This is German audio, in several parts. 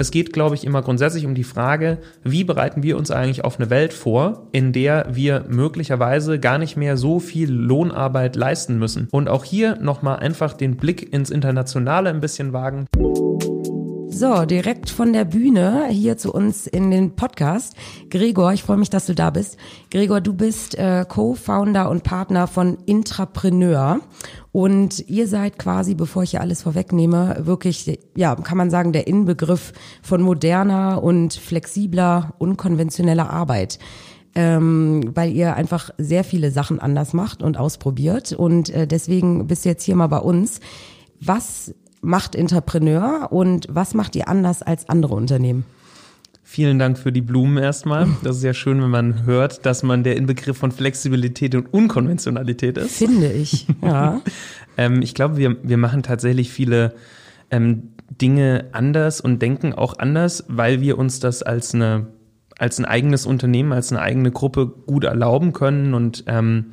es geht, glaube ich, immer grundsätzlich um die Frage, wie bereiten wir uns eigentlich auf eine Welt vor, in der wir möglicherweise gar nicht mehr so viel Lohnarbeit leisten müssen. Und auch hier nochmal einfach den Blick ins Internationale ein bisschen wagen. So, direkt von der Bühne hier zu uns in den Podcast. Gregor, ich freue mich, dass du da bist. Gregor, du bist äh, Co-Founder und Partner von Intrapreneur. Und ihr seid quasi, bevor ich hier alles vorwegnehme, wirklich, ja, kann man sagen, der Inbegriff von moderner und flexibler, unkonventioneller Arbeit. Ähm, weil ihr einfach sehr viele Sachen anders macht und ausprobiert. Und äh, deswegen bist du jetzt hier mal bei uns. Was macht Entrepreneur und was macht ihr anders als andere Unternehmen? Vielen Dank für die Blumen erstmal. Das ist ja schön, wenn man hört, dass man der Inbegriff von Flexibilität und Unkonventionalität ist. Finde ich, ja. ähm, ich glaube, wir, wir machen tatsächlich viele ähm, Dinge anders und denken auch anders, weil wir uns das als eine als ein eigenes Unternehmen, als eine eigene Gruppe gut erlauben können. Und ähm,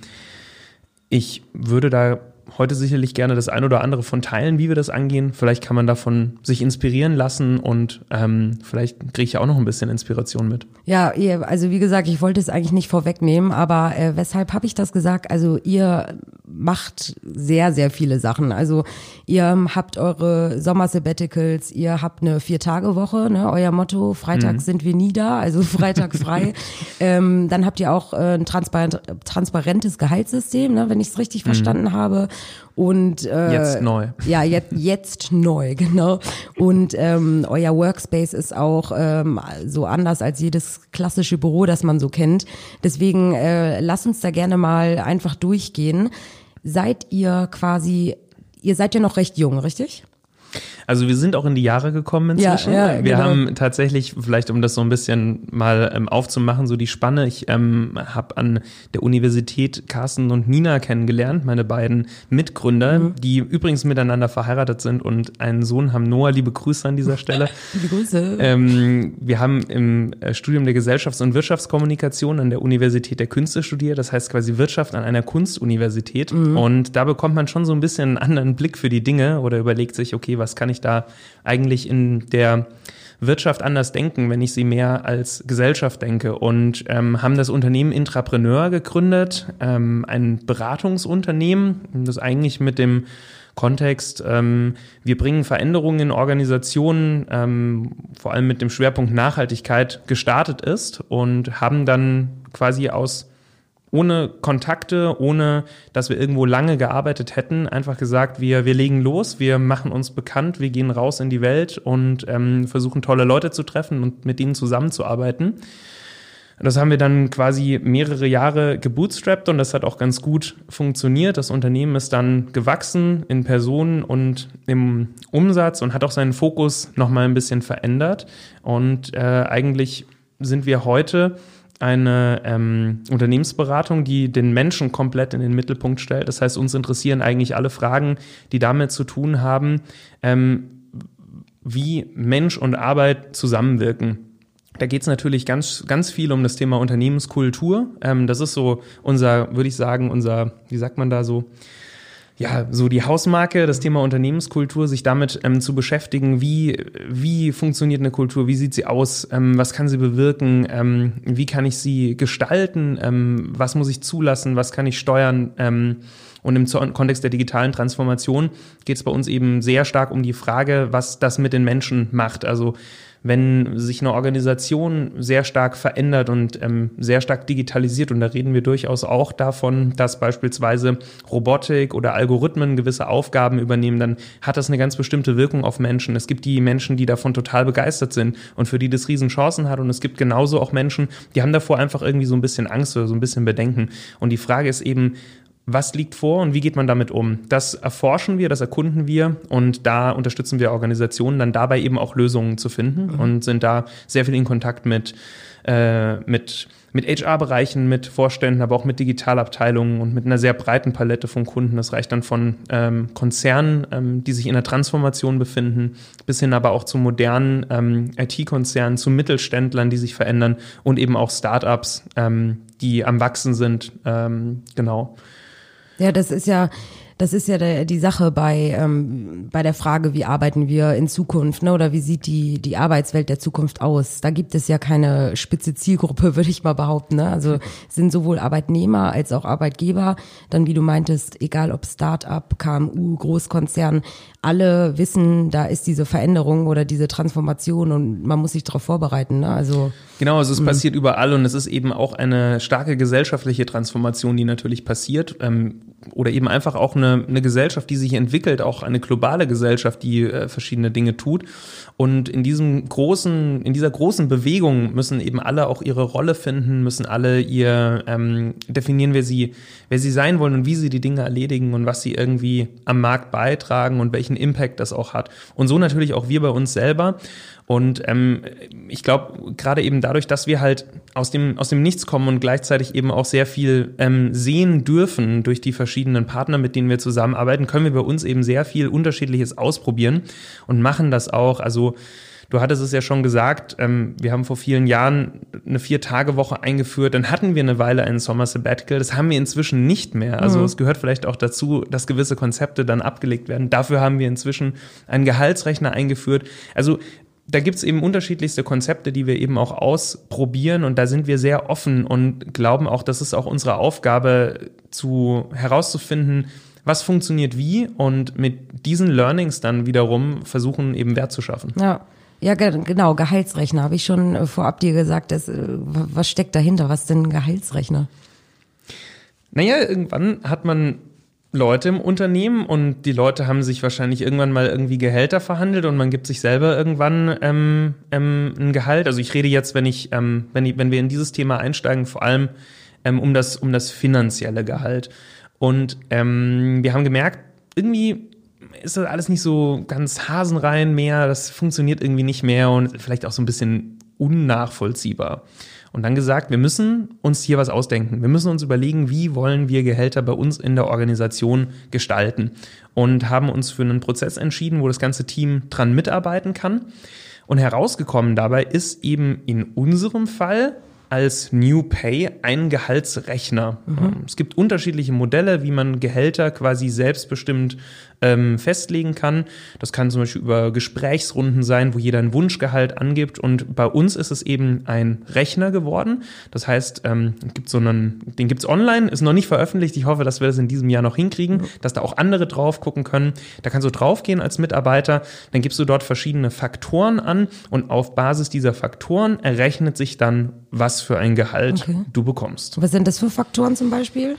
ich würde da heute sicherlich gerne das ein oder andere von teilen, wie wir das angehen. Vielleicht kann man davon sich inspirieren lassen und ähm, vielleicht kriege ich auch noch ein bisschen Inspiration mit. Ja, also wie gesagt, ich wollte es eigentlich nicht vorwegnehmen, aber äh, weshalb habe ich das gesagt? Also ihr macht sehr, sehr viele Sachen. Also ihr habt eure Sommer-Sabbaticals, ihr habt eine Vier-Tage-Woche, ne? euer Motto, Freitag mhm. sind wir nie da, also Freitag frei. ähm, dann habt ihr auch äh, ein transparent, transparentes Gehaltssystem, ne? wenn ich es richtig mhm. verstanden habe. Und äh, jetzt neu. Ja, jetzt, jetzt neu, genau. Und ähm, euer Workspace ist auch ähm, so anders als jedes klassische Büro, das man so kennt. Deswegen äh, lass uns da gerne mal einfach durchgehen. Seid ihr quasi, ihr seid ja noch recht jung, richtig? Also wir sind auch in die Jahre gekommen inzwischen. Ja, ja, wir genau. haben tatsächlich, vielleicht um das so ein bisschen mal ähm, aufzumachen, so die Spanne. Ich ähm, habe an der Universität Carsten und Nina kennengelernt, meine beiden Mitgründer, mhm. die übrigens miteinander verheiratet sind und einen Sohn haben. Noah, liebe Grüße an dieser Stelle. liebe Grüße. Ähm, wir haben im äh, Studium der Gesellschafts- und Wirtschaftskommunikation an der Universität der Künste studiert, das heißt quasi Wirtschaft an einer Kunstuniversität. Mhm. Und da bekommt man schon so ein bisschen einen anderen Blick für die Dinge oder überlegt sich, okay, was kann ich ich da eigentlich in der Wirtschaft anders denken, wenn ich sie mehr als Gesellschaft denke. Und ähm, haben das Unternehmen Intrapreneur gegründet, ähm, ein Beratungsunternehmen, das eigentlich mit dem Kontext, ähm, wir bringen Veränderungen in Organisationen, ähm, vor allem mit dem Schwerpunkt Nachhaltigkeit gestartet ist und haben dann quasi aus ohne Kontakte, ohne dass wir irgendwo lange gearbeitet hätten, einfach gesagt, wir, wir legen los, wir machen uns bekannt, wir gehen raus in die Welt und ähm, versuchen tolle Leute zu treffen und mit ihnen zusammenzuarbeiten. Das haben wir dann quasi mehrere Jahre gebootstrapped und das hat auch ganz gut funktioniert. Das Unternehmen ist dann gewachsen in Personen und im Umsatz und hat auch seinen Fokus nochmal ein bisschen verändert. Und äh, eigentlich sind wir heute eine ähm, Unternehmensberatung, die den Menschen komplett in den Mittelpunkt stellt. Das heißt, uns interessieren eigentlich alle Fragen, die damit zu tun haben, ähm, wie Mensch und Arbeit zusammenwirken. Da geht es natürlich ganz, ganz viel um das Thema Unternehmenskultur. Ähm, das ist so unser, würde ich sagen, unser, wie sagt man da so, ja, so die Hausmarke, das Thema Unternehmenskultur, sich damit ähm, zu beschäftigen, wie, wie funktioniert eine Kultur, wie sieht sie aus, ähm, was kann sie bewirken, ähm, wie kann ich sie gestalten, ähm, was muss ich zulassen, was kann ich steuern. Und im Kontext der digitalen Transformation geht es bei uns eben sehr stark um die Frage, was das mit den Menschen macht. Also wenn sich eine Organisation sehr stark verändert und ähm, sehr stark digitalisiert, und da reden wir durchaus auch davon, dass beispielsweise Robotik oder Algorithmen gewisse Aufgaben übernehmen, dann hat das eine ganz bestimmte Wirkung auf Menschen. Es gibt die Menschen, die davon total begeistert sind und für die das Riesenchancen hat. Und es gibt genauso auch Menschen, die haben davor einfach irgendwie so ein bisschen Angst oder so ein bisschen Bedenken. Und die Frage ist eben, was liegt vor und wie geht man damit um? Das erforschen wir, das erkunden wir und da unterstützen wir Organisationen dann dabei eben auch Lösungen zu finden mhm. und sind da sehr viel in Kontakt mit, äh, mit, mit HR-Bereichen, mit Vorständen, aber auch mit Digitalabteilungen und mit einer sehr breiten Palette von Kunden. Das reicht dann von ähm, Konzernen, ähm, die sich in der Transformation befinden, bis hin aber auch zu modernen ähm, IT-Konzernen, zu Mittelständlern, die sich verändern und eben auch Startups, ähm, die am Wachsen sind. Ähm, genau. Ja, das ist ja das ist ja der, die Sache bei, ähm, bei der Frage, wie arbeiten wir in Zukunft, ne? oder wie sieht die, die Arbeitswelt der Zukunft aus? Da gibt es ja keine spitze Zielgruppe, würde ich mal behaupten. Ne? Also sind sowohl Arbeitnehmer als auch Arbeitgeber, dann wie du meintest, egal ob Start-up, KMU, Großkonzern, alle wissen, da ist diese Veränderung oder diese Transformation und man muss sich darauf vorbereiten. Ne? Also Genau, also es mhm. passiert überall und es ist eben auch eine starke gesellschaftliche Transformation, die natürlich passiert. Ähm, oder eben einfach auch eine, eine Gesellschaft, die sich entwickelt, auch eine globale Gesellschaft, die äh, verschiedene Dinge tut. Und in diesem großen, in dieser großen Bewegung müssen eben alle auch ihre Rolle finden, müssen alle ihr ähm, definieren, wer sie, wer sie sein wollen und wie sie die Dinge erledigen und was sie irgendwie am Markt beitragen und welchen Impact das auch hat. Und so natürlich auch wir bei uns selber. Und ähm, ich glaube, gerade eben dadurch, dass wir halt aus dem, aus dem Nichts kommen und gleichzeitig eben auch sehr viel ähm, sehen dürfen durch die verschiedenen Partner, mit denen wir zusammenarbeiten, können wir bei uns eben sehr viel Unterschiedliches ausprobieren und machen das auch. Also Du hattest es ja schon gesagt, ähm, wir haben vor vielen Jahren eine Vier-Tage-Woche eingeführt, dann hatten wir eine Weile einen Sommer Sabbatical, das haben wir inzwischen nicht mehr. Also mhm. es gehört vielleicht auch dazu, dass gewisse Konzepte dann abgelegt werden. Dafür haben wir inzwischen einen Gehaltsrechner eingeführt. Also da gibt's eben unterschiedlichste Konzepte, die wir eben auch ausprobieren und da sind wir sehr offen und glauben auch, das ist auch unsere Aufgabe zu herauszufinden, was funktioniert wie und mit diesen Learnings dann wiederum versuchen eben Wert zu schaffen. Ja. Ja, genau, Gehaltsrechner habe ich schon äh, vorab dir gesagt. Das, äh, was steckt dahinter? Was ist denn ein Gehaltsrechner? Naja, irgendwann hat man Leute im Unternehmen und die Leute haben sich wahrscheinlich irgendwann mal irgendwie Gehälter verhandelt und man gibt sich selber irgendwann ähm, ähm, ein Gehalt. Also ich rede jetzt, wenn ich, ähm, wenn, ich wenn wir in dieses Thema einsteigen, vor allem ähm, um das um das finanzielle Gehalt. Und ähm, wir haben gemerkt, irgendwie ist das alles nicht so ganz hasenrein mehr. Das funktioniert irgendwie nicht mehr und vielleicht auch so ein bisschen unnachvollziehbar und dann gesagt, wir müssen uns hier was ausdenken. Wir müssen uns überlegen, wie wollen wir Gehälter bei uns in der Organisation gestalten und haben uns für einen Prozess entschieden, wo das ganze Team dran mitarbeiten kann. Und herausgekommen dabei ist eben in unserem Fall als New Pay ein Gehaltsrechner. Mhm. Es gibt unterschiedliche Modelle, wie man Gehälter quasi selbstbestimmt ähm, festlegen kann. Das kann zum Beispiel über Gesprächsrunden sein, wo jeder ein Wunschgehalt angibt. Und bei uns ist es eben ein Rechner geworden. Das heißt, ähm, gibt so einen, den gibt's online, ist noch nicht veröffentlicht. Ich hoffe, dass wir das in diesem Jahr noch hinkriegen, mhm. dass da auch andere drauf gucken können. Da kannst du draufgehen als Mitarbeiter. Dann gibst du dort verschiedene Faktoren an und auf Basis dieser Faktoren errechnet sich dann, was für ein Gehalt okay. du bekommst. Was sind das für Faktoren zum Beispiel?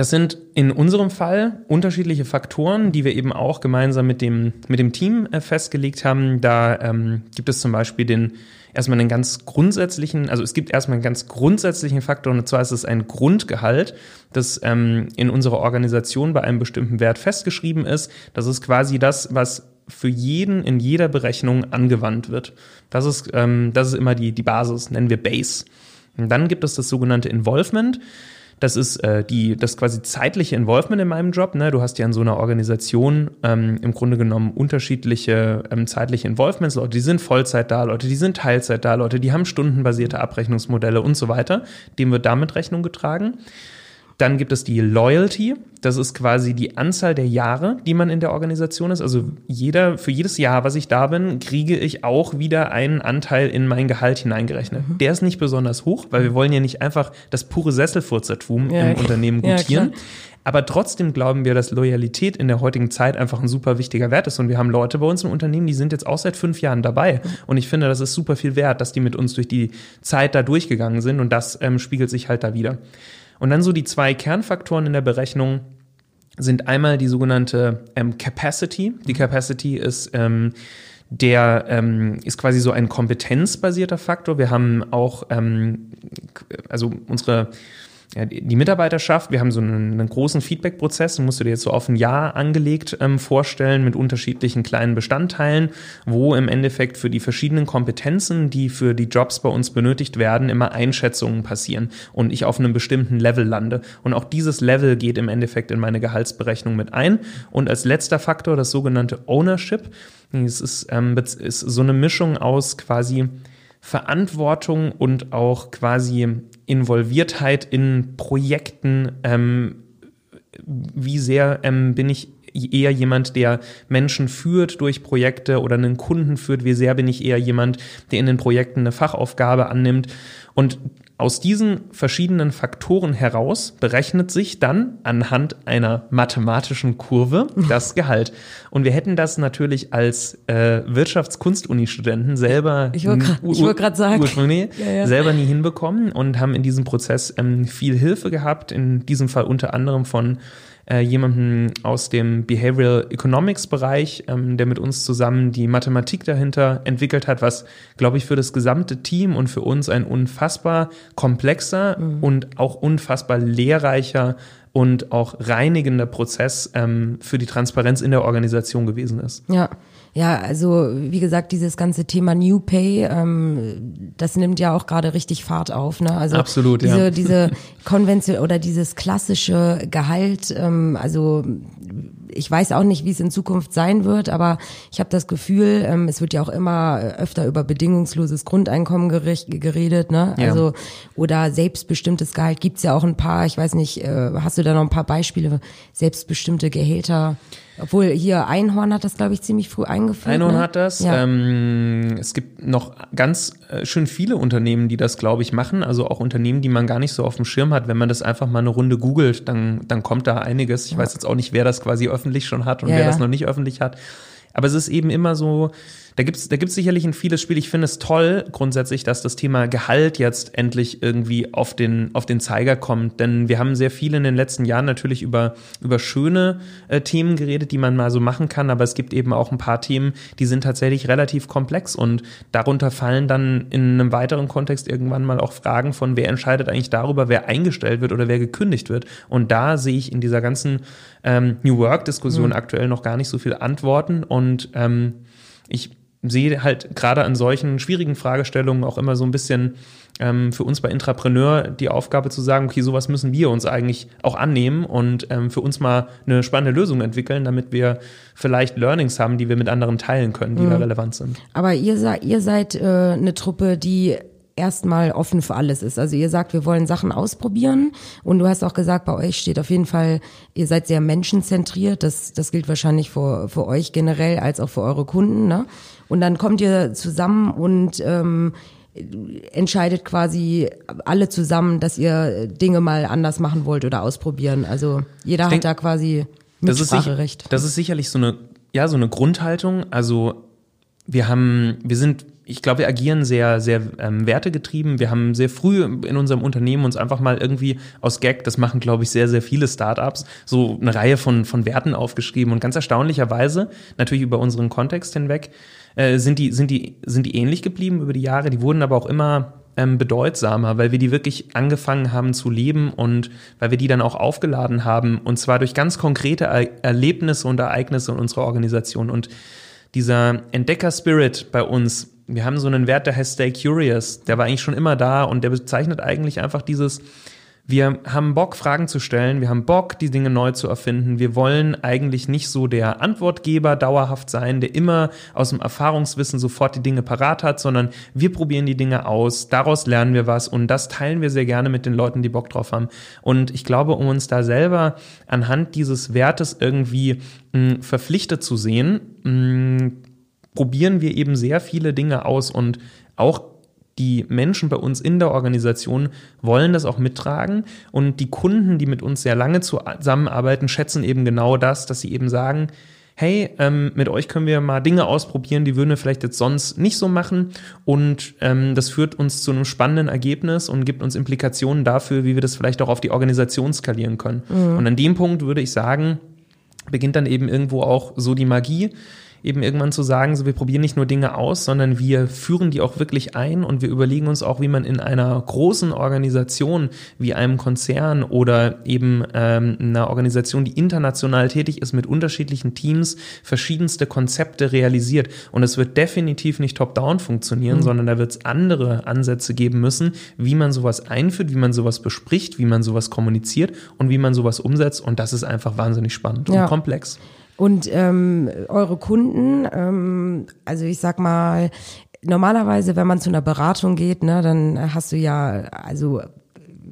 Das sind in unserem Fall unterschiedliche Faktoren, die wir eben auch gemeinsam mit dem, mit dem Team äh, festgelegt haben. Da ähm, gibt es zum Beispiel den erstmal einen ganz grundsätzlichen, also es gibt erstmal einen ganz grundsätzlichen Faktor, und zwar ist es ein Grundgehalt, das ähm, in unserer Organisation bei einem bestimmten Wert festgeschrieben ist. Das ist quasi das, was für jeden in jeder Berechnung angewandt wird. Das ist, ähm, das ist immer die, die Basis, nennen wir Base. Und dann gibt es das sogenannte Involvement. Das ist äh, die, das quasi zeitliche Involvement in meinem Job. Ne? Du hast ja in so einer Organisation ähm, im Grunde genommen unterschiedliche ähm, zeitliche Involvements. Leute, die sind Vollzeit da, Leute, die sind Teilzeit da, Leute, die haben stundenbasierte Abrechnungsmodelle und so weiter. Dem wird damit Rechnung getragen. Dann gibt es die Loyalty. Das ist quasi die Anzahl der Jahre, die man in der Organisation ist. Also jeder, für jedes Jahr, was ich da bin, kriege ich auch wieder einen Anteil in mein Gehalt hineingerechnet. Mhm. Der ist nicht besonders hoch, weil wir wollen ja nicht einfach das pure Sesselfurzertum ja, im Unternehmen gutieren. Ja, aber trotzdem glauben wir, dass Loyalität in der heutigen Zeit einfach ein super wichtiger Wert ist. Und wir haben Leute bei uns im Unternehmen, die sind jetzt auch seit fünf Jahren dabei. Und ich finde, das ist super viel wert, dass die mit uns durch die Zeit da durchgegangen sind. Und das ähm, spiegelt sich halt da wieder. Und dann so die zwei Kernfaktoren in der Berechnung sind einmal die sogenannte ähm, Capacity. Die Capacity ist ähm, der ähm, ist quasi so ein kompetenzbasierter Faktor. Wir haben auch, ähm, also unsere ja, die Mitarbeiterschaft, wir haben so einen, einen großen Feedback-Prozess, den musst du dir jetzt so auf ein Jahr angelegt ähm, vorstellen mit unterschiedlichen kleinen Bestandteilen, wo im Endeffekt für die verschiedenen Kompetenzen, die für die Jobs bei uns benötigt werden, immer Einschätzungen passieren und ich auf einem bestimmten Level lande. Und auch dieses Level geht im Endeffekt in meine Gehaltsberechnung mit ein. Und als letzter Faktor das sogenannte Ownership. Es ist, ähm, ist so eine Mischung aus quasi Verantwortung und auch quasi Involviertheit in Projekten ähm, wie sehr ähm, bin ich eher jemand, der Menschen führt durch Projekte oder einen Kunden führt, wie sehr bin ich eher jemand, der in den Projekten eine Fachaufgabe annimmt. Und aus diesen verschiedenen Faktoren heraus berechnet sich dann anhand einer mathematischen Kurve das Gehalt. Und wir hätten das natürlich als äh, Wirtschaftskunst-Uni-Studenten selber ich wollte wollt sagen ja, ja. selber nie hinbekommen und haben in diesem Prozess ähm, viel Hilfe gehabt. In diesem Fall unter anderem von äh, jemanden aus dem Behavioral Economics Bereich, ähm, der mit uns zusammen die Mathematik dahinter entwickelt hat, was, glaube ich, für das gesamte Team und für uns ein unfassbar komplexer mhm. und auch unfassbar lehrreicher und auch reinigender Prozess ähm, für die Transparenz in der Organisation gewesen ist. Ja. Ja, also wie gesagt, dieses ganze Thema New Pay, ähm, das nimmt ja auch gerade richtig Fahrt auf. Ne? Also Absolut, diese, ja. diese Konvention oder dieses klassische Gehalt, ähm, also ich weiß auch nicht, wie es in Zukunft sein wird, aber ich habe das Gefühl, ähm, es wird ja auch immer öfter über bedingungsloses Grundeinkommen geredet, ne? Ja. Also oder selbstbestimmtes Gehalt gibt's ja auch ein paar. Ich weiß nicht, äh, hast du da noch ein paar Beispiele? Selbstbestimmte Gehälter. Obwohl hier Einhorn hat das, glaube ich, ziemlich früh eingeführt. Einhorn ne? hat das. Ja. Ähm, es gibt noch ganz äh, schön viele Unternehmen, die das, glaube ich, machen. Also auch Unternehmen, die man gar nicht so auf dem Schirm hat. Wenn man das einfach mal eine Runde googelt, dann, dann kommt da einiges. Ich ja. weiß jetzt auch nicht, wer das quasi öffentlich schon hat und ja, wer das noch nicht öffentlich hat. Aber es ist eben immer so, da gibt's da gibt's sicherlich ein vieles Spiel. Ich finde es toll grundsätzlich, dass das Thema Gehalt jetzt endlich irgendwie auf den, auf den Zeiger kommt. Denn wir haben sehr viel in den letzten Jahren natürlich über, über schöne äh, Themen geredet, die man mal so machen kann. Aber es gibt eben auch ein paar Themen, die sind tatsächlich relativ komplex und darunter fallen dann in einem weiteren Kontext irgendwann mal auch Fragen von, wer entscheidet eigentlich darüber, wer eingestellt wird oder wer gekündigt wird. Und da sehe ich in dieser ganzen ähm, New Work-Diskussion mhm. aktuell noch gar nicht so viele Antworten. Und ähm, ich sehe halt gerade an solchen schwierigen Fragestellungen auch immer so ein bisschen ähm, für uns bei Intrapreneur die Aufgabe zu sagen, okay, sowas müssen wir uns eigentlich auch annehmen und ähm, für uns mal eine spannende Lösung entwickeln, damit wir vielleicht Learnings haben, die wir mit anderen teilen können, die mhm. da relevant sind. Aber ihr, seid ihr seid äh, eine Truppe, die erstmal offen für alles ist. Also ihr sagt, wir wollen Sachen ausprobieren und du hast auch gesagt, bei euch steht auf jeden Fall, ihr seid sehr menschenzentriert. Das, das gilt wahrscheinlich für, für euch generell als auch für eure Kunden. Ne? Und dann kommt ihr zusammen und ähm, entscheidet quasi alle zusammen, dass ihr Dinge mal anders machen wollt oder ausprobieren. Also jeder denk, hat da quasi Mitspracherecht. Das ist, das ist sicherlich so eine, ja, so eine Grundhaltung. Also wir haben, wir sind ich glaube, wir agieren sehr, sehr ähm, wertegetrieben. Wir haben sehr früh in unserem Unternehmen uns einfach mal irgendwie aus Gag, das machen, glaube ich, sehr, sehr viele Startups, so eine Reihe von, von Werten aufgeschrieben. Und ganz erstaunlicherweise, natürlich über unseren Kontext hinweg, äh, sind, die, sind, die, sind die ähnlich geblieben über die Jahre. Die wurden aber auch immer ähm, bedeutsamer, weil wir die wirklich angefangen haben zu leben und weil wir die dann auch aufgeladen haben. Und zwar durch ganz konkrete er Erlebnisse und Ereignisse in unserer Organisation. Und dieser Entdecker-Spirit bei uns, wir haben so einen Wert, der heißt Stay Curious, der war eigentlich schon immer da und der bezeichnet eigentlich einfach dieses, wir haben Bock, Fragen zu stellen. Wir haben Bock, die Dinge neu zu erfinden. Wir wollen eigentlich nicht so der Antwortgeber dauerhaft sein, der immer aus dem Erfahrungswissen sofort die Dinge parat hat, sondern wir probieren die Dinge aus. Daraus lernen wir was und das teilen wir sehr gerne mit den Leuten, die Bock drauf haben. Und ich glaube, um uns da selber anhand dieses Wertes irgendwie mh, hm, verpflichtet zu sehen, mh, hm, probieren wir eben sehr viele Dinge aus und auch die Menschen bei uns in der Organisation wollen das auch mittragen und die Kunden, die mit uns sehr lange zusammenarbeiten, schätzen eben genau das, dass sie eben sagen, hey, ähm, mit euch können wir mal Dinge ausprobieren, die würden wir vielleicht jetzt sonst nicht so machen. Und ähm, das führt uns zu einem spannenden Ergebnis und gibt uns Implikationen dafür, wie wir das vielleicht auch auf die Organisation skalieren können. Mhm. Und an dem Punkt würde ich sagen, beginnt dann eben irgendwo auch so die Magie eben irgendwann zu sagen, so wir probieren nicht nur Dinge aus, sondern wir führen die auch wirklich ein und wir überlegen uns auch, wie man in einer großen Organisation wie einem Konzern oder eben ähm, einer Organisation, die international tätig ist mit unterschiedlichen Teams, verschiedenste Konzepte realisiert. Und es wird definitiv nicht top-down funktionieren, mhm. sondern da wird es andere Ansätze geben müssen, wie man sowas einführt, wie man sowas bespricht, wie man sowas kommuniziert und wie man sowas umsetzt. Und das ist einfach wahnsinnig spannend ja. und komplex. Und ähm, eure Kunden, ähm, also ich sag mal, normalerweise, wenn man zu einer Beratung geht, ne, dann hast du ja, also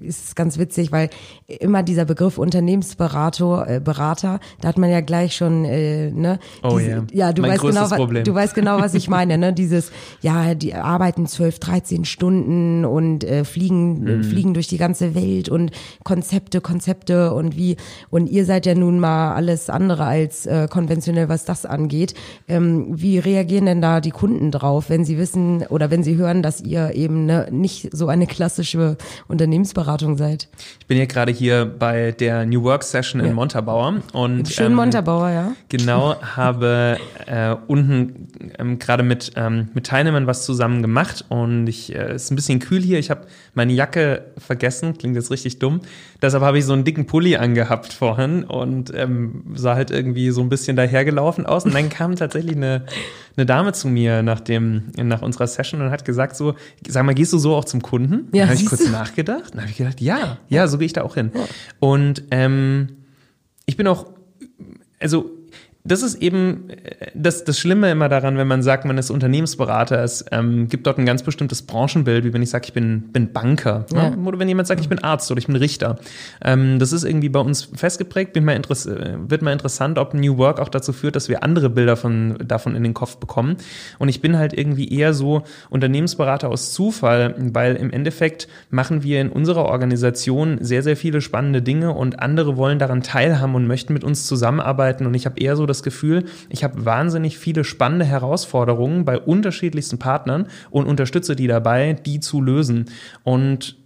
ist es ganz witzig, weil immer dieser Begriff Unternehmensberater, äh, Berater, da hat man ja gleich schon, äh, ne? Oh diese, yeah. Ja, du mein weißt genau, Problem. du weißt genau, was ich meine, ne? Dieses, ja, die arbeiten zwölf, dreizehn Stunden und äh, fliegen, mm. fliegen durch die ganze Welt und Konzepte, Konzepte und wie, und ihr seid ja nun mal alles andere als äh, konventionell, was das angeht. Ähm, wie reagieren denn da die Kunden drauf, wenn sie wissen oder wenn sie hören, dass ihr eben ne, nicht so eine klassische Unternehmensberatung seid? Ich bin ja gerade hier bei der New Work Session ja. in Montabaur und schön ähm, Montabaur, ja. Genau, habe äh, unten ähm, gerade mit ähm, mit Teilnehmern was zusammen gemacht und ich äh, ist ein bisschen kühl hier. Ich habe meine Jacke vergessen, klingt jetzt richtig dumm. Deshalb habe ich so einen dicken Pulli angehabt vorhin und ähm, sah halt irgendwie so ein bisschen dahergelaufen aus. Und dann kam tatsächlich eine, eine Dame zu mir nach dem, nach unserer Session und hat gesagt so, sag mal, gehst du so auch zum Kunden? Ja, da habe ich kurz nachgedacht. Dann habe ich gedacht, ja, ja, so gehe ich da auch hin. Und ähm, ich bin auch, also das ist eben äh, das, das Schlimme immer daran, wenn man sagt, man ist Unternehmensberater. Es ähm, gibt dort ein ganz bestimmtes Branchenbild, wie wenn ich sage, ich bin, bin Banker. Ne? Ja. Ne? Oder wenn jemand sagt, ich bin Arzt oder ich bin Richter. Ähm, das ist irgendwie bei uns festgeprägt. Bin mal äh, wird mal interessant, ob New Work auch dazu führt, dass wir andere Bilder von, davon in den Kopf bekommen. Und ich bin halt irgendwie eher so Unternehmensberater aus Zufall, weil im Endeffekt machen wir in unserer Organisation sehr, sehr viele spannende Dinge und andere wollen daran teilhaben und möchten mit uns zusammenarbeiten. Und ich habe eher so das Gefühl, ich habe wahnsinnig viele spannende Herausforderungen bei unterschiedlichsten Partnern und unterstütze die dabei, die zu lösen. Und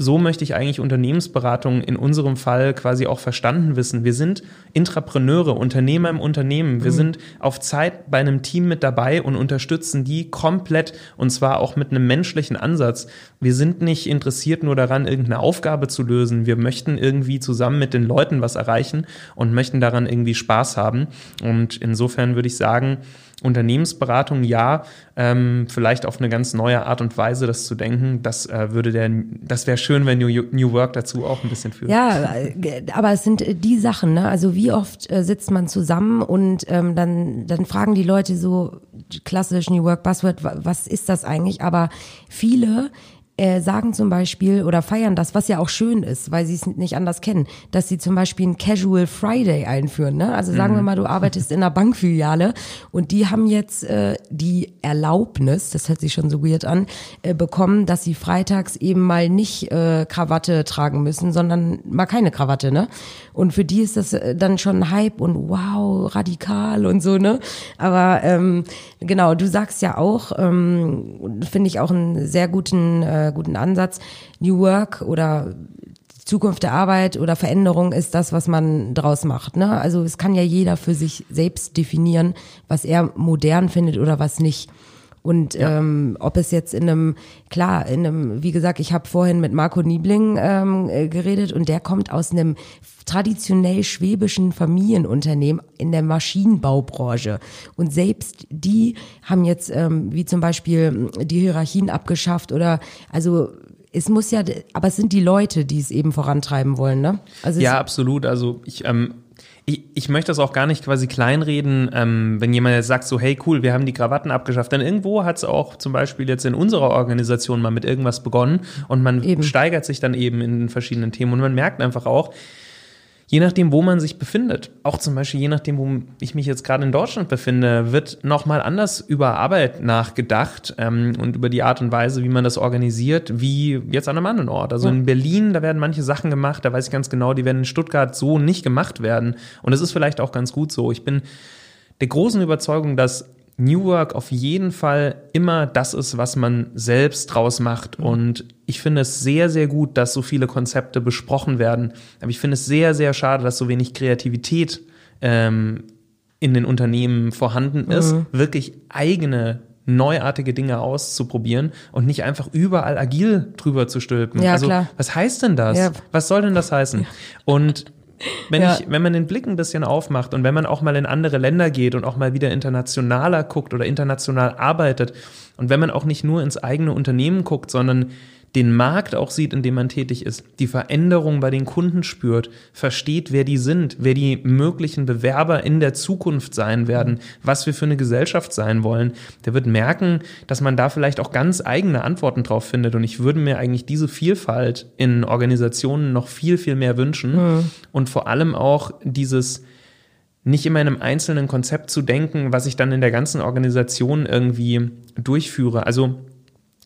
so möchte ich eigentlich Unternehmensberatung in unserem Fall quasi auch verstanden wissen. Wir sind Intrapreneure, Unternehmer im Unternehmen. Wir mhm. sind auf Zeit bei einem Team mit dabei und unterstützen die komplett und zwar auch mit einem menschlichen Ansatz. Wir sind nicht interessiert nur daran, irgendeine Aufgabe zu lösen. Wir möchten irgendwie zusammen mit den Leuten was erreichen und möchten daran irgendwie Spaß haben. Und insofern würde ich sagen, Unternehmensberatung ja, ähm, vielleicht auf eine ganz neue Art und Weise das zu denken, das äh, würde der, das wäre schön, wenn New, New Work dazu auch ein bisschen führt. Ja, äh, aber es sind die Sachen, ne? Also wie oft äh, sitzt man zusammen und ähm, dann, dann fragen die Leute so klassisch New Work Buzzword, was ist das eigentlich? Aber viele äh, sagen zum Beispiel oder feiern das, was ja auch schön ist, weil sie es nicht anders kennen, dass sie zum Beispiel ein Casual Friday einführen. Ne? Also sagen mhm. wir mal, du arbeitest in einer Bankfiliale und die haben jetzt äh, die Erlaubnis, das hört sich schon so weird an, äh, bekommen, dass sie freitags eben mal nicht äh, Krawatte tragen müssen, sondern mal keine Krawatte. Ne? Und für die ist das äh, dann schon Hype und wow, radikal und so. ne. Aber ähm, genau, du sagst ja auch, ähm, finde ich auch einen sehr guten äh, guten Ansatz. New Work oder Zukunft der Arbeit oder Veränderung ist das, was man draus macht. Ne? Also es kann ja jeder für sich selbst definieren, was er modern findet oder was nicht. Und ja. ähm, ob es jetzt in einem, klar, in einem, wie gesagt, ich habe vorhin mit Marco Niebling ähm, äh, geredet und der kommt aus einem traditionell schwäbischen Familienunternehmen in der Maschinenbaubranche. Und selbst die haben jetzt, ähm, wie zum Beispiel, die Hierarchien abgeschafft oder also es muss ja, aber es sind die Leute, die es eben vorantreiben wollen, ne? Also ja, absolut. Also ich ähm, ich, ich möchte das auch gar nicht quasi kleinreden, ähm, wenn jemand jetzt sagt so, hey cool, wir haben die Krawatten abgeschafft. Denn irgendwo hat es auch zum Beispiel jetzt in unserer Organisation mal mit irgendwas begonnen und man eben. steigert sich dann eben in verschiedenen Themen und man merkt einfach auch, je nachdem, wo man sich befindet, auch zum Beispiel je nachdem, wo ich mich jetzt gerade in Deutschland befinde, wird nochmal anders über Arbeit nachgedacht ähm, und über die Art und Weise, wie man das organisiert, wie jetzt an einem anderen Ort. Also ja. in Berlin, da werden manche Sachen gemacht, da weiß ich ganz genau, die werden in Stuttgart so nicht gemacht werden. Und es ist vielleicht auch ganz gut so. Ich bin der großen Überzeugung, dass New Work auf jeden Fall immer das ist, was man selbst draus macht. Mhm. Und ich finde es sehr, sehr gut, dass so viele Konzepte besprochen werden. Aber ich finde es sehr, sehr schade, dass so wenig Kreativität ähm, in den Unternehmen vorhanden ist, mhm. wirklich eigene neuartige Dinge auszuprobieren und nicht einfach überall agil drüber zu stülpen. Ja, also, klar. was heißt denn das? Ja. Was soll denn das heißen? Und wenn, ja. ich, wenn man den Blick ein bisschen aufmacht und wenn man auch mal in andere Länder geht und auch mal wieder internationaler guckt oder international arbeitet und wenn man auch nicht nur ins eigene Unternehmen guckt, sondern den Markt auch sieht, in dem man tätig ist, die Veränderung bei den Kunden spürt, versteht, wer die sind, wer die möglichen Bewerber in der Zukunft sein werden, was wir für eine Gesellschaft sein wollen, der wird merken, dass man da vielleicht auch ganz eigene Antworten drauf findet. Und ich würde mir eigentlich diese Vielfalt in Organisationen noch viel, viel mehr wünschen mhm. und vor allem auch dieses nicht immer in einem einzelnen Konzept zu denken, was ich dann in der ganzen Organisation irgendwie durchführe. Also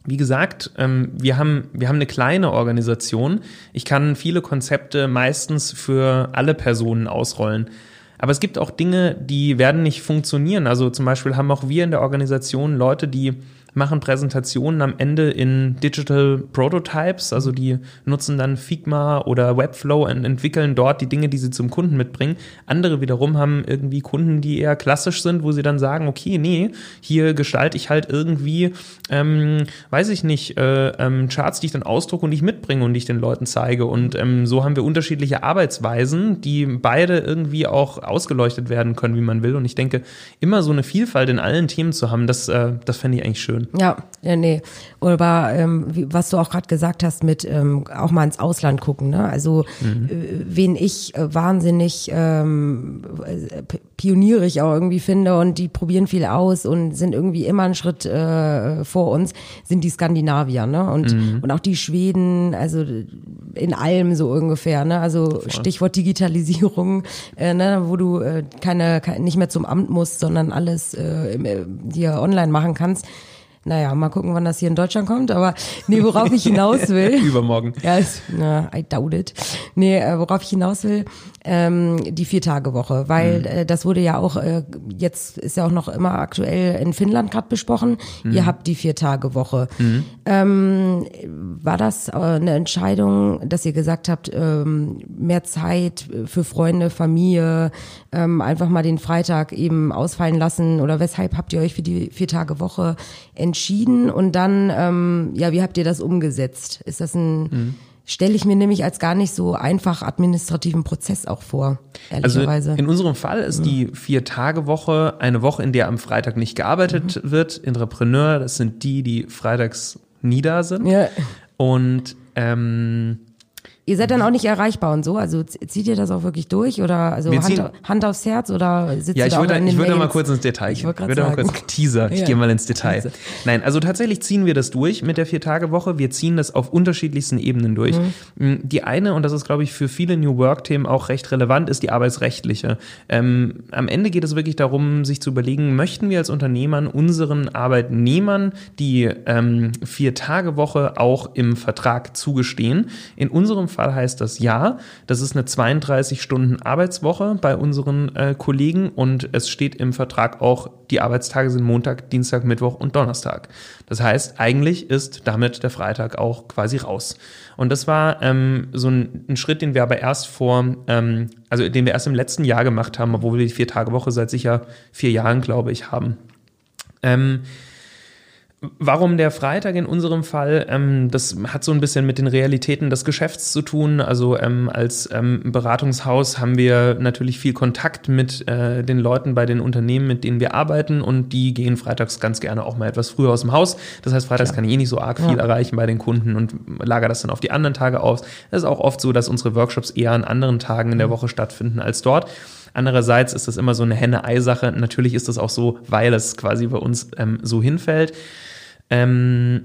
wie gesagt, ähm, wir haben, wir haben eine kleine Organisation. Ich kann viele Konzepte meistens für alle Personen ausrollen. Aber es gibt auch Dinge, die werden nicht funktionieren. Also zum Beispiel haben auch wir in der Organisation Leute, die machen Präsentationen am Ende in Digital Prototypes, also die nutzen dann Figma oder Webflow und entwickeln dort die Dinge, die sie zum Kunden mitbringen. Andere wiederum haben irgendwie Kunden, die eher klassisch sind, wo sie dann sagen, okay, nee, hier gestalte ich halt irgendwie, ähm, weiß ich nicht, äh, ähm, Charts, die ich dann ausdrucke und ich mitbringe und ich den Leuten zeige. Und ähm, so haben wir unterschiedliche Arbeitsweisen, die beide irgendwie auch ausgeleuchtet werden können, wie man will. Und ich denke, immer so eine Vielfalt in allen Themen zu haben, das, äh, das fände ich eigentlich schön. Ja, ja nee. Aber ähm, wie, was du auch gerade gesagt hast, mit ähm, auch mal ins Ausland gucken. Ne? Also mhm. äh, wen ich äh, wahnsinnig ähm, äh, pionierig auch irgendwie finde und die probieren viel aus und sind irgendwie immer einen Schritt äh, vor uns, sind die Skandinavier. Ne? Und, mhm. und auch die Schweden, also in allem so ungefähr. Ne? Also Voll. Stichwort Digitalisierung, äh, ne? wo du äh, keine, keine, nicht mehr zum Amt musst, sondern alles äh, äh hier online machen kannst. Naja, mal gucken, wann das hier in Deutschland kommt. Aber nee, worauf ich hinaus will. Übermorgen. Ja, ist, na, I doubt it. Nee, äh, worauf ich hinaus will, ähm, die Vier-Tage-Woche. Weil mhm. äh, das wurde ja auch, äh, jetzt ist ja auch noch immer aktuell in Finnland gerade besprochen. Mhm. Ihr habt die Vier-Tage-Woche. Mhm. Ähm, war das äh, eine Entscheidung, dass ihr gesagt habt, ähm, mehr Zeit für Freunde, Familie, ähm, einfach mal den Freitag eben ausfallen lassen? Oder weshalb habt ihr euch für die Vier-Tage-Woche entschieden? Entschieden und dann, ähm, ja, wie habt ihr das umgesetzt? Ist das ein, mhm. stelle ich mir nämlich als gar nicht so einfach administrativen Prozess auch vor, ehrlicherweise. Also in unserem Fall ist mhm. die Vier-Tage-Woche eine Woche, in der am Freitag nicht gearbeitet mhm. wird. Entrepreneur, das sind die, die freitags nieder sind. Ja. Und ähm, Ihr seid dann auch nicht erreichbar und so, also zieht ihr das auch wirklich durch oder also Hand, Hand, aufs Herz oder sitzt ja, ich würde, ich würde mal kurz ins Detail gehen. Ich würde mal kurz Teaser, ich ja. gehe mal ins Detail. Teaser. Nein, also tatsächlich ziehen wir das durch mit der Vier-Tage-Woche. Wir ziehen das auf unterschiedlichsten Ebenen durch. Mhm. Die eine, und das ist, glaube ich, für viele New Work-Themen auch recht relevant, ist die arbeitsrechtliche. Ähm, am Ende geht es wirklich darum, sich zu überlegen, möchten wir als Unternehmern unseren Arbeitnehmern die ähm, Vier-Tage-Woche auch im Vertrag zugestehen? In unserem Fall heißt das ja. Das ist eine 32 Stunden Arbeitswoche bei unseren äh, Kollegen und es steht im Vertrag auch, die Arbeitstage sind Montag, Dienstag, Mittwoch und Donnerstag. Das heißt, eigentlich ist damit der Freitag auch quasi raus. Und das war ähm, so ein, ein, Schritt, den wir aber erst vor, ähm, also den wir erst im letzten Jahr gemacht haben, obwohl wir die Vier-Tage-Woche seit sicher vier Jahren, glaube ich, haben. Ähm, Warum der Freitag in unserem Fall? Ähm, das hat so ein bisschen mit den Realitäten des Geschäfts zu tun. Also ähm, als ähm, Beratungshaus haben wir natürlich viel Kontakt mit äh, den Leuten bei den Unternehmen, mit denen wir arbeiten und die gehen freitags ganz gerne auch mal etwas früher aus dem Haus. Das heißt, freitags ja. kann ich eh nicht so arg viel ja. erreichen bei den Kunden und lager das dann auf die anderen Tage aus. Es ist auch oft so, dass unsere Workshops eher an anderen Tagen in der mhm. Woche stattfinden als dort. Andererseits ist das immer so eine Henne-Ei-Sache. Natürlich ist das auch so, weil es quasi bei uns ähm, so hinfällt. Ähm,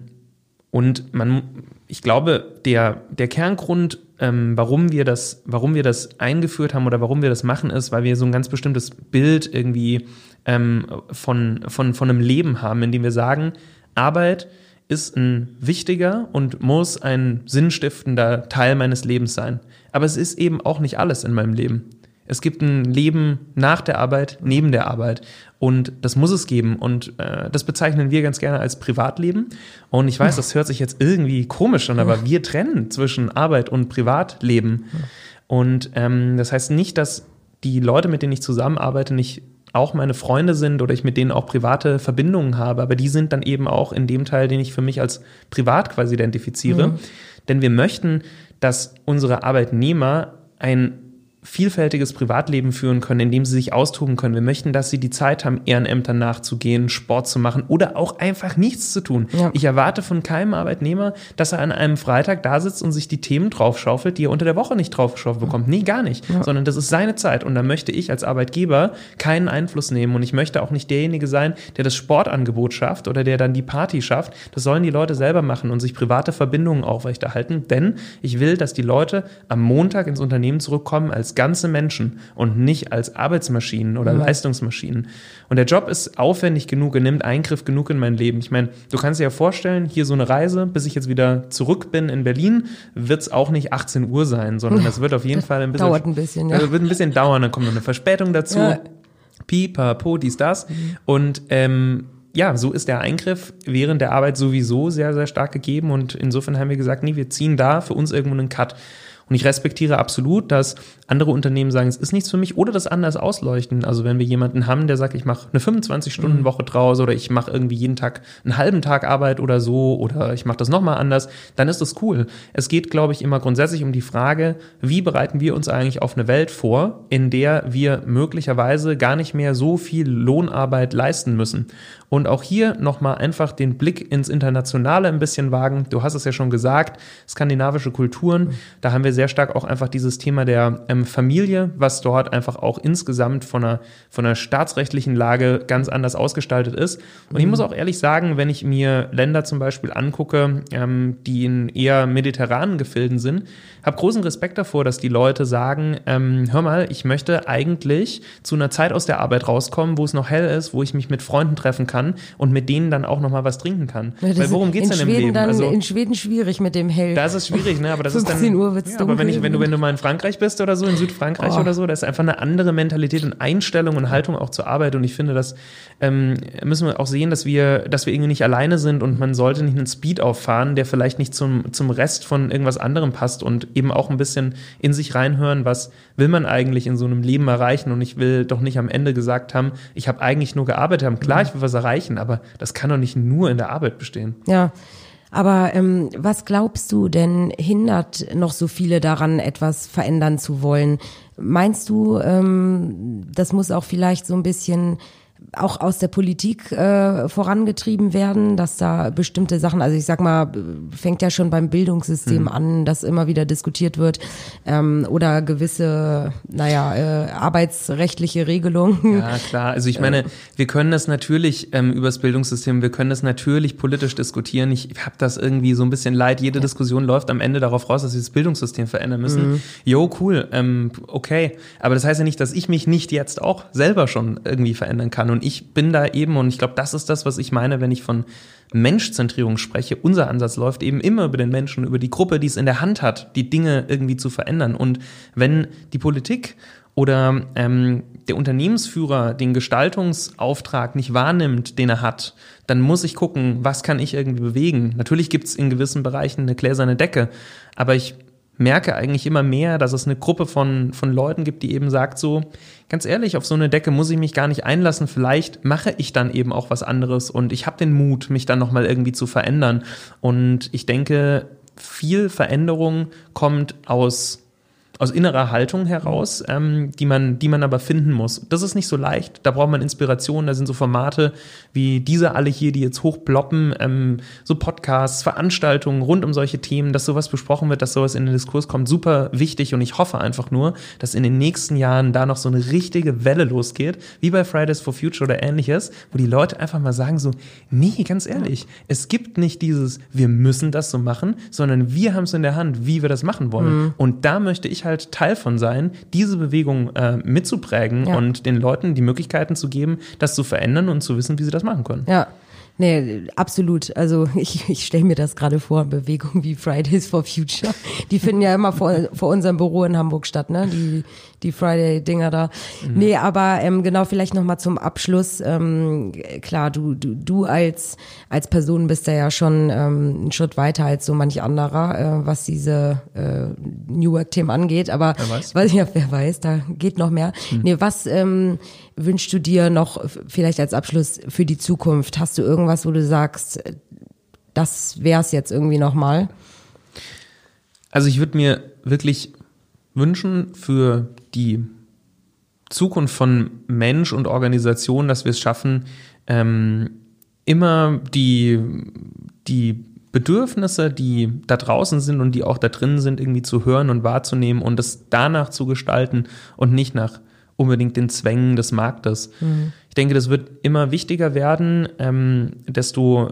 und man, ich glaube, der, der Kerngrund, ähm, warum wir das, warum wir das eingeführt haben oder warum wir das machen, ist, weil wir so ein ganz bestimmtes Bild irgendwie ähm, von, von, von einem Leben haben, in dem wir sagen, Arbeit ist ein wichtiger und muss ein sinnstiftender Teil meines Lebens sein. Aber es ist eben auch nicht alles in meinem Leben. Es gibt ein Leben nach der Arbeit, neben der Arbeit. Und das muss es geben. Und äh, das bezeichnen wir ganz gerne als Privatleben. Und ich weiß, das hört sich jetzt irgendwie komisch an, aber wir trennen zwischen Arbeit und Privatleben. Und ähm, das heißt nicht, dass die Leute, mit denen ich zusammenarbeite, nicht auch meine Freunde sind oder ich mit denen auch private Verbindungen habe, aber die sind dann eben auch in dem Teil, den ich für mich als privat quasi identifiziere. Mhm. Denn wir möchten, dass unsere Arbeitnehmer ein vielfältiges Privatleben führen können, in dem sie sich austoben können. Wir möchten, dass sie die Zeit haben, Ehrenämtern nachzugehen, Sport zu machen oder auch einfach nichts zu tun. Ja. Ich erwarte von keinem Arbeitnehmer, dass er an einem Freitag da sitzt und sich die Themen draufschaufelt, die er unter der Woche nicht draufgeschaufelt bekommt. Nee, gar nicht. Ja. Sondern das ist seine Zeit. Und da möchte ich als Arbeitgeber keinen Einfluss nehmen. Und ich möchte auch nicht derjenige sein, der das Sportangebot schafft oder der dann die Party schafft. Das sollen die Leute selber machen und sich private Verbindungen aufrechterhalten. Denn ich will, dass die Leute am Montag ins Unternehmen zurückkommen als ganze Menschen und nicht als Arbeitsmaschinen oder mhm. Leistungsmaschinen. Und der Job ist aufwendig genug, er nimmt Eingriff genug in mein Leben. Ich meine, du kannst dir ja vorstellen, hier so eine Reise, bis ich jetzt wieder zurück bin in Berlin, wird es auch nicht 18 Uhr sein, sondern das wird auf jeden Fall ein bisschen. Dauert ein bisschen, ja. Also wird ein bisschen dauern, dann kommt noch eine Verspätung dazu. Ja. Pipapo, dies, das. Mhm. Und ähm, ja, so ist der Eingriff während der Arbeit sowieso sehr, sehr stark gegeben und insofern haben wir gesagt, nee, wir ziehen da für uns irgendwo einen Cut. Und ich respektiere absolut, dass andere Unternehmen sagen, es ist nichts für mich oder das anders ausleuchten. Also wenn wir jemanden haben, der sagt, ich mache eine 25-Stunden-Woche draus oder ich mache irgendwie jeden Tag einen halben Tag Arbeit oder so oder ich mache das nochmal anders, dann ist das cool. Es geht, glaube ich, immer grundsätzlich um die Frage, wie bereiten wir uns eigentlich auf eine Welt vor, in der wir möglicherweise gar nicht mehr so viel Lohnarbeit leisten müssen. Und auch hier nochmal einfach den Blick ins Internationale ein bisschen wagen. Du hast es ja schon gesagt, skandinavische Kulturen, da haben wir sehr stark auch einfach dieses Thema der ähm, Familie, was dort einfach auch insgesamt von einer, von einer staatsrechtlichen Lage ganz anders ausgestaltet ist. Und mhm. ich muss auch ehrlich sagen, wenn ich mir Länder zum Beispiel angucke, ähm, die in eher mediterranen Gefilden sind, habe großen Respekt davor, dass die Leute sagen, ähm, hör mal, ich möchte eigentlich zu einer Zeit aus der Arbeit rauskommen, wo es noch hell ist, wo ich mich mit Freunden treffen kann und mit denen dann auch nochmal was trinken kann. Ja, Weil worum geht's denn Schweden im Leben? Dann, also, in Schweden schwierig mit dem hell. Da ist es schwierig, ne? Aber das 15 ist dann. Uhr wird's ja, aber wenn, ich, wenn, du, wenn du mal in Frankreich bist oder so, in Südfrankreich oh. oder so, da ist einfach eine andere Mentalität und Einstellung und Haltung auch zur Arbeit. Und ich finde, das ähm, müssen wir auch sehen, dass wir, dass wir irgendwie nicht alleine sind und man sollte nicht einen Speed auffahren, der vielleicht nicht zum, zum Rest von irgendwas anderem passt und eben auch ein bisschen in sich reinhören, was will man eigentlich in so einem Leben erreichen und ich will doch nicht am Ende gesagt haben, ich habe eigentlich nur gearbeitet haben. Klar, ich will was erreichen, aber das kann doch nicht nur in der Arbeit bestehen. Ja. Aber ähm, was glaubst du denn hindert noch so viele daran, etwas verändern zu wollen? Meinst du, ähm, das muss auch vielleicht so ein bisschen auch aus der Politik äh, vorangetrieben werden, dass da bestimmte Sachen, also ich sag mal, fängt ja schon beim Bildungssystem mhm. an, dass immer wieder diskutiert wird ähm, oder gewisse, naja, äh, arbeitsrechtliche Regelungen. Ja, klar. Also ich meine, wir können das natürlich ähm, übers Bildungssystem, wir können das natürlich politisch diskutieren. Ich habe das irgendwie so ein bisschen leid. Jede ja. Diskussion läuft am Ende darauf raus, dass wir das Bildungssystem verändern müssen. Mhm. Jo, cool, ähm, okay. Aber das heißt ja nicht, dass ich mich nicht jetzt auch selber schon irgendwie verändern kann. Und ich bin da eben, und ich glaube, das ist das, was ich meine, wenn ich von Menschzentrierung spreche. Unser Ansatz läuft eben immer über den Menschen, über die Gruppe, die es in der Hand hat, die Dinge irgendwie zu verändern. Und wenn die Politik oder ähm, der Unternehmensführer den Gestaltungsauftrag nicht wahrnimmt, den er hat, dann muss ich gucken, was kann ich irgendwie bewegen. Natürlich gibt es in gewissen Bereichen eine gläserne Decke, aber ich merke eigentlich immer mehr, dass es eine Gruppe von, von Leuten gibt, die eben sagt so, ganz ehrlich, auf so eine Decke muss ich mich gar nicht einlassen, vielleicht mache ich dann eben auch was anderes und ich habe den Mut, mich dann nochmal irgendwie zu verändern. Und ich denke, viel Veränderung kommt aus aus innerer Haltung heraus, ähm, die man, die man aber finden muss. Das ist nicht so leicht. Da braucht man Inspiration. Da sind so Formate wie diese alle hier, die jetzt hochploppen, ähm, so Podcasts, Veranstaltungen rund um solche Themen, dass sowas besprochen wird, dass sowas in den Diskurs kommt, super wichtig. Und ich hoffe einfach nur, dass in den nächsten Jahren da noch so eine richtige Welle losgeht, wie bei Fridays for Future oder ähnliches, wo die Leute einfach mal sagen so, nee, ganz ehrlich, es gibt nicht dieses, wir müssen das so machen, sondern wir haben es in der Hand, wie wir das machen wollen. Mhm. Und da möchte ich halt Teil von sein, diese Bewegung äh, mitzuprägen ja. und den Leuten die Möglichkeiten zu geben, das zu verändern und zu wissen, wie sie das machen können. Ja. Nee, absolut. Also ich, ich stelle mir das gerade vor, Bewegungen wie Fridays for Future. Die finden ja immer vor, vor unserem Büro in Hamburg statt, ne? Die, die Friday-Dinger da. Mhm. Nee, aber ähm, genau, vielleicht nochmal zum Abschluss. Ähm, klar, du, du, du als, als Person bist ja schon ähm, einen Schritt weiter als so manch anderer, äh, was diese äh, New Work-Themen angeht. Aber wer weiß. weiß ja, wer weiß, da geht noch mehr. Mhm. Nee, was ähm, wünschst du dir noch vielleicht als Abschluss für die Zukunft? Hast du irgendwas, wo du sagst, das wär's jetzt irgendwie nochmal? Also ich würde mir wirklich wünschen für die Zukunft von Mensch und Organisation, dass wir es schaffen, ähm, immer die, die Bedürfnisse, die da draußen sind und die auch da drin sind, irgendwie zu hören und wahrzunehmen und das danach zu gestalten und nicht nach unbedingt den Zwängen des Marktes. Mhm. Ich denke, das wird immer wichtiger werden, ähm, desto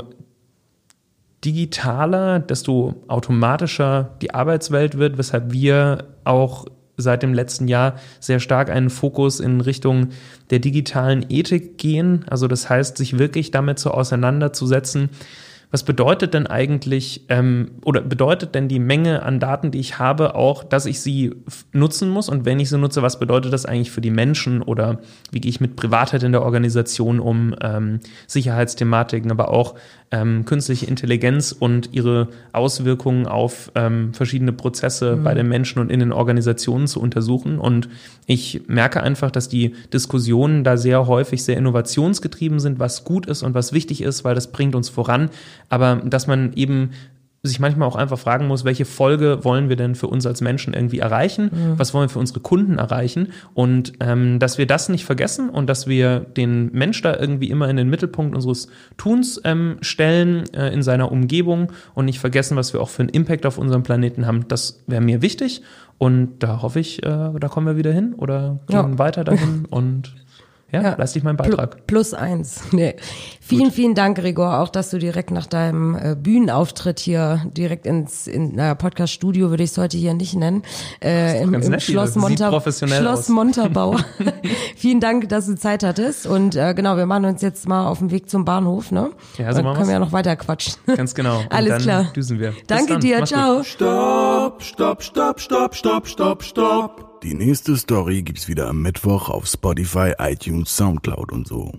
digitaler, desto automatischer die Arbeitswelt wird, weshalb wir auch seit dem letzten Jahr sehr stark einen Fokus in Richtung der digitalen Ethik gehen. Also das heißt, sich wirklich damit so auseinanderzusetzen, was bedeutet denn eigentlich ähm, oder bedeutet denn die Menge an Daten, die ich habe, auch, dass ich sie nutzen muss? Und wenn ich sie nutze, was bedeutet das eigentlich für die Menschen oder wie gehe ich mit Privatheit in der Organisation um, ähm, Sicherheitsthematiken, aber auch ähm, künstliche Intelligenz und ihre Auswirkungen auf ähm, verschiedene Prozesse mhm. bei den Menschen und in den Organisationen zu untersuchen. Und ich merke einfach, dass die Diskussionen da sehr häufig sehr innovationsgetrieben sind, was gut ist und was wichtig ist, weil das bringt uns voran. Aber dass man eben sich manchmal auch einfach fragen muss, welche Folge wollen wir denn für uns als Menschen irgendwie erreichen? Mhm. Was wollen wir für unsere Kunden erreichen? Und ähm, dass wir das nicht vergessen und dass wir den Mensch da irgendwie immer in den Mittelpunkt unseres Tuns ähm, stellen, äh, in seiner Umgebung und nicht vergessen, was wir auch für einen Impact auf unserem Planeten haben, das wäre mir wichtig. Und da hoffe ich, äh, da kommen wir wieder hin oder gehen ja. weiter dahin und ja, ja. leiste ich meinen Beitrag. Plus eins. Nee. Vielen, Gut. vielen Dank, Gregor, auch, dass du direkt nach deinem äh, Bühnenauftritt hier direkt ins in, naja, Podcast-Studio würde ich es heute hier nicht nennen, äh, im, im Schloss, Monta Schloss Montabaur. vielen Dank, dass du Zeit hattest und äh, genau, wir machen uns jetzt mal auf den Weg zum Bahnhof, ne? Ja, so dann können wir ja noch weiter quatschen. Ganz genau. Und Alles klar. Düsen wir. Danke dir, Mach's ciao. Gut. Stopp, stopp, stopp, stopp, stopp, stopp, stopp. Die nächste Story gibt's wieder am Mittwoch auf Spotify, iTunes, Soundcloud und so.